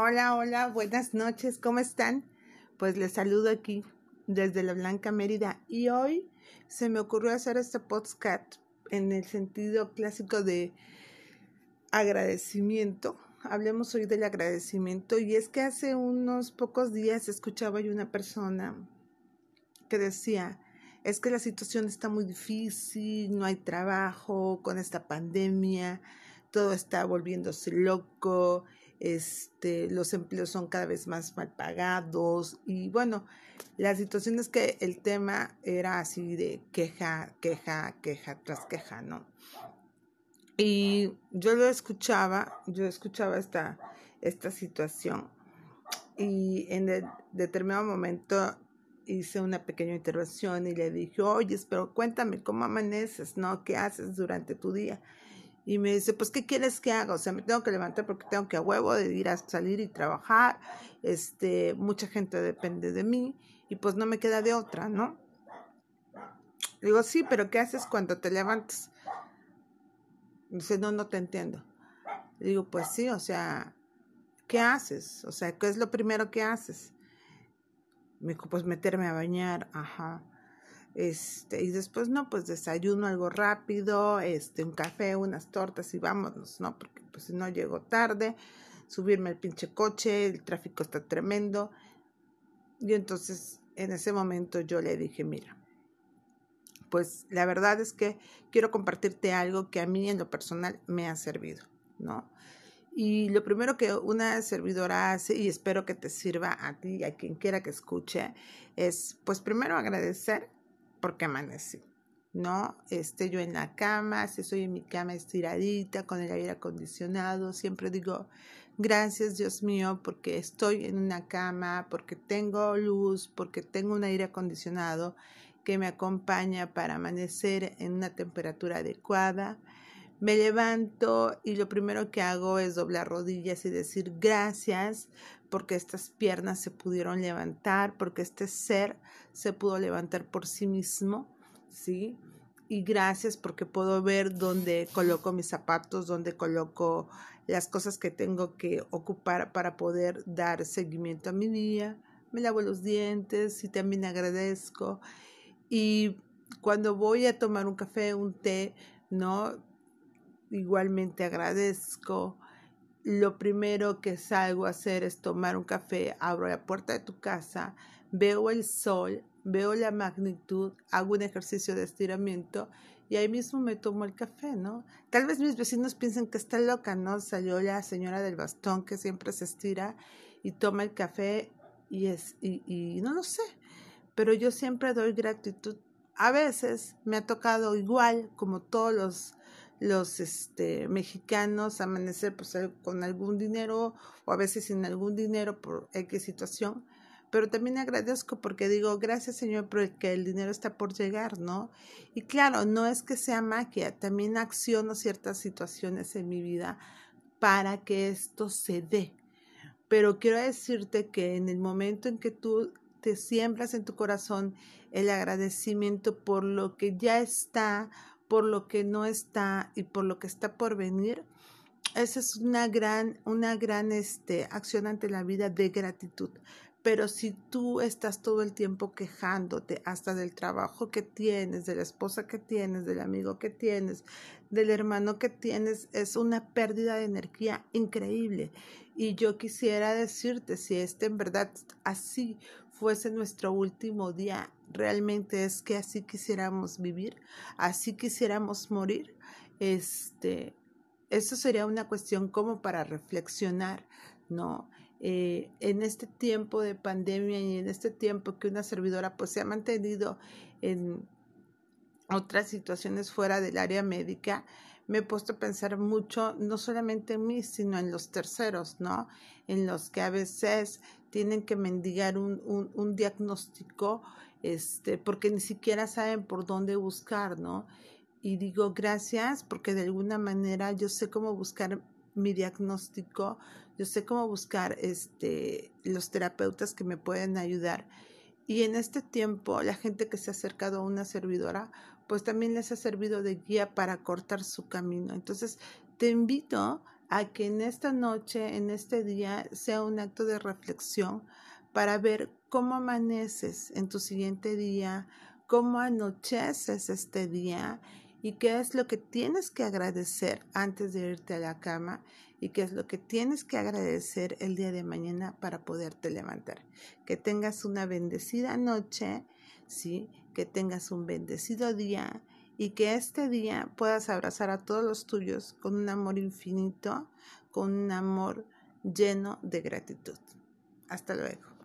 Hola, hola, buenas noches, ¿cómo están? Pues les saludo aquí desde la Blanca Mérida y hoy se me ocurrió hacer este podcast en el sentido clásico de agradecimiento. Hablemos hoy del agradecimiento y es que hace unos pocos días escuchaba yo una persona que decía, es que la situación está muy difícil, no hay trabajo con esta pandemia, todo está volviéndose loco, este, los empleos son cada vez más mal pagados y bueno, la situación es que el tema era así de queja, queja, queja tras queja, ¿no? Y yo lo escuchaba, yo escuchaba esta, esta situación y en determinado momento hice una pequeña intervención y le dije, oye, pero cuéntame cómo amaneces, ¿no? ¿Qué haces durante tu día? Y me dice, pues, ¿qué quieres que haga? O sea, me tengo que levantar porque tengo que a huevo de ir a salir y trabajar. Este, mucha gente depende de mí y pues no me queda de otra, ¿no? digo, sí, pero ¿qué haces cuando te levantas? Dice, no, no te entiendo. digo, pues sí, o sea, ¿qué haces? O sea, ¿qué es lo primero que haces? Me dijo, pues meterme a bañar, ajá. Este, y después, no, pues desayuno algo rápido, este, un café, unas tortas y vámonos, ¿no? Porque pues si no llego tarde, subirme al pinche coche, el tráfico está tremendo. Y entonces, en ese momento yo le dije, mira, pues la verdad es que quiero compartirte algo que a mí en lo personal me ha servido, ¿no? Y lo primero que una servidora hace, y espero que te sirva a ti y a quien quiera que escuche, es pues primero agradecer porque amanecí. ¿no? Esté yo en la cama, si estoy en mi cama estiradita con el aire acondicionado, siempre digo, gracias Dios mío, porque estoy en una cama, porque tengo luz, porque tengo un aire acondicionado que me acompaña para amanecer en una temperatura adecuada. Me levanto y lo primero que hago es doblar rodillas y decir gracias porque estas piernas se pudieron levantar, porque este ser se pudo levantar por sí mismo, ¿sí? Y gracias porque puedo ver dónde coloco mis zapatos, dónde coloco las cosas que tengo que ocupar para poder dar seguimiento a mi día. Me lavo los dientes y también agradezco. Y cuando voy a tomar un café, un té, ¿no? Igualmente agradezco lo primero que salgo a hacer es tomar un café, abro la puerta de tu casa, veo el sol, veo la magnitud, hago un ejercicio de estiramiento y ahí mismo me tomo el café, ¿no? Tal vez mis vecinos piensen que está loca, ¿no? Salió la señora del bastón que siempre se estira y toma el café y es y, y no lo sé, pero yo siempre doy gratitud. A veces me ha tocado igual como todos los los este, mexicanos amanecer pues, con algún dinero o a veces sin algún dinero por X situación. Pero también agradezco porque digo, gracias Señor, porque el dinero está por llegar, ¿no? Y claro, no es que sea magia, también acciono ciertas situaciones en mi vida para que esto se dé. Pero quiero decirte que en el momento en que tú te siembras en tu corazón el agradecimiento por lo que ya está, por lo que no está y por lo que está por venir, esa es una gran, una gran este, acción ante la vida de gratitud. Pero si tú estás todo el tiempo quejándote hasta del trabajo que tienes, de la esposa que tienes, del amigo que tienes, del hermano que tienes, es una pérdida de energía increíble. Y yo quisiera decirte, si este en verdad así fuese nuestro último día, realmente es que así quisiéramos vivir, así quisiéramos morir, este, eso sería una cuestión como para reflexionar, ¿no? Eh, en este tiempo de pandemia y en este tiempo que una servidora pues se ha mantenido en otras situaciones fuera del área médica, me he puesto a pensar mucho, no solamente en mí, sino en los terceros, ¿no? En los que a veces tienen que mendigar un, un, un diagnóstico, este, porque ni siquiera saben por dónde buscar, ¿no? Y digo gracias porque de alguna manera yo sé cómo buscar mi diagnóstico, yo sé cómo buscar este, los terapeutas que me pueden ayudar. Y en este tiempo, la gente que se ha acercado a una servidora, pues también les ha servido de guía para cortar su camino. Entonces, te invito a que en esta noche, en este día, sea un acto de reflexión para ver cómo amaneces en tu siguiente día, cómo anocheces este día y qué es lo que tienes que agradecer antes de irte a la cama y qué es lo que tienes que agradecer el día de mañana para poderte levantar. Que tengas una bendecida noche, sí, que tengas un bendecido día y que este día puedas abrazar a todos los tuyos con un amor infinito, con un amor lleno de gratitud. Hasta luego.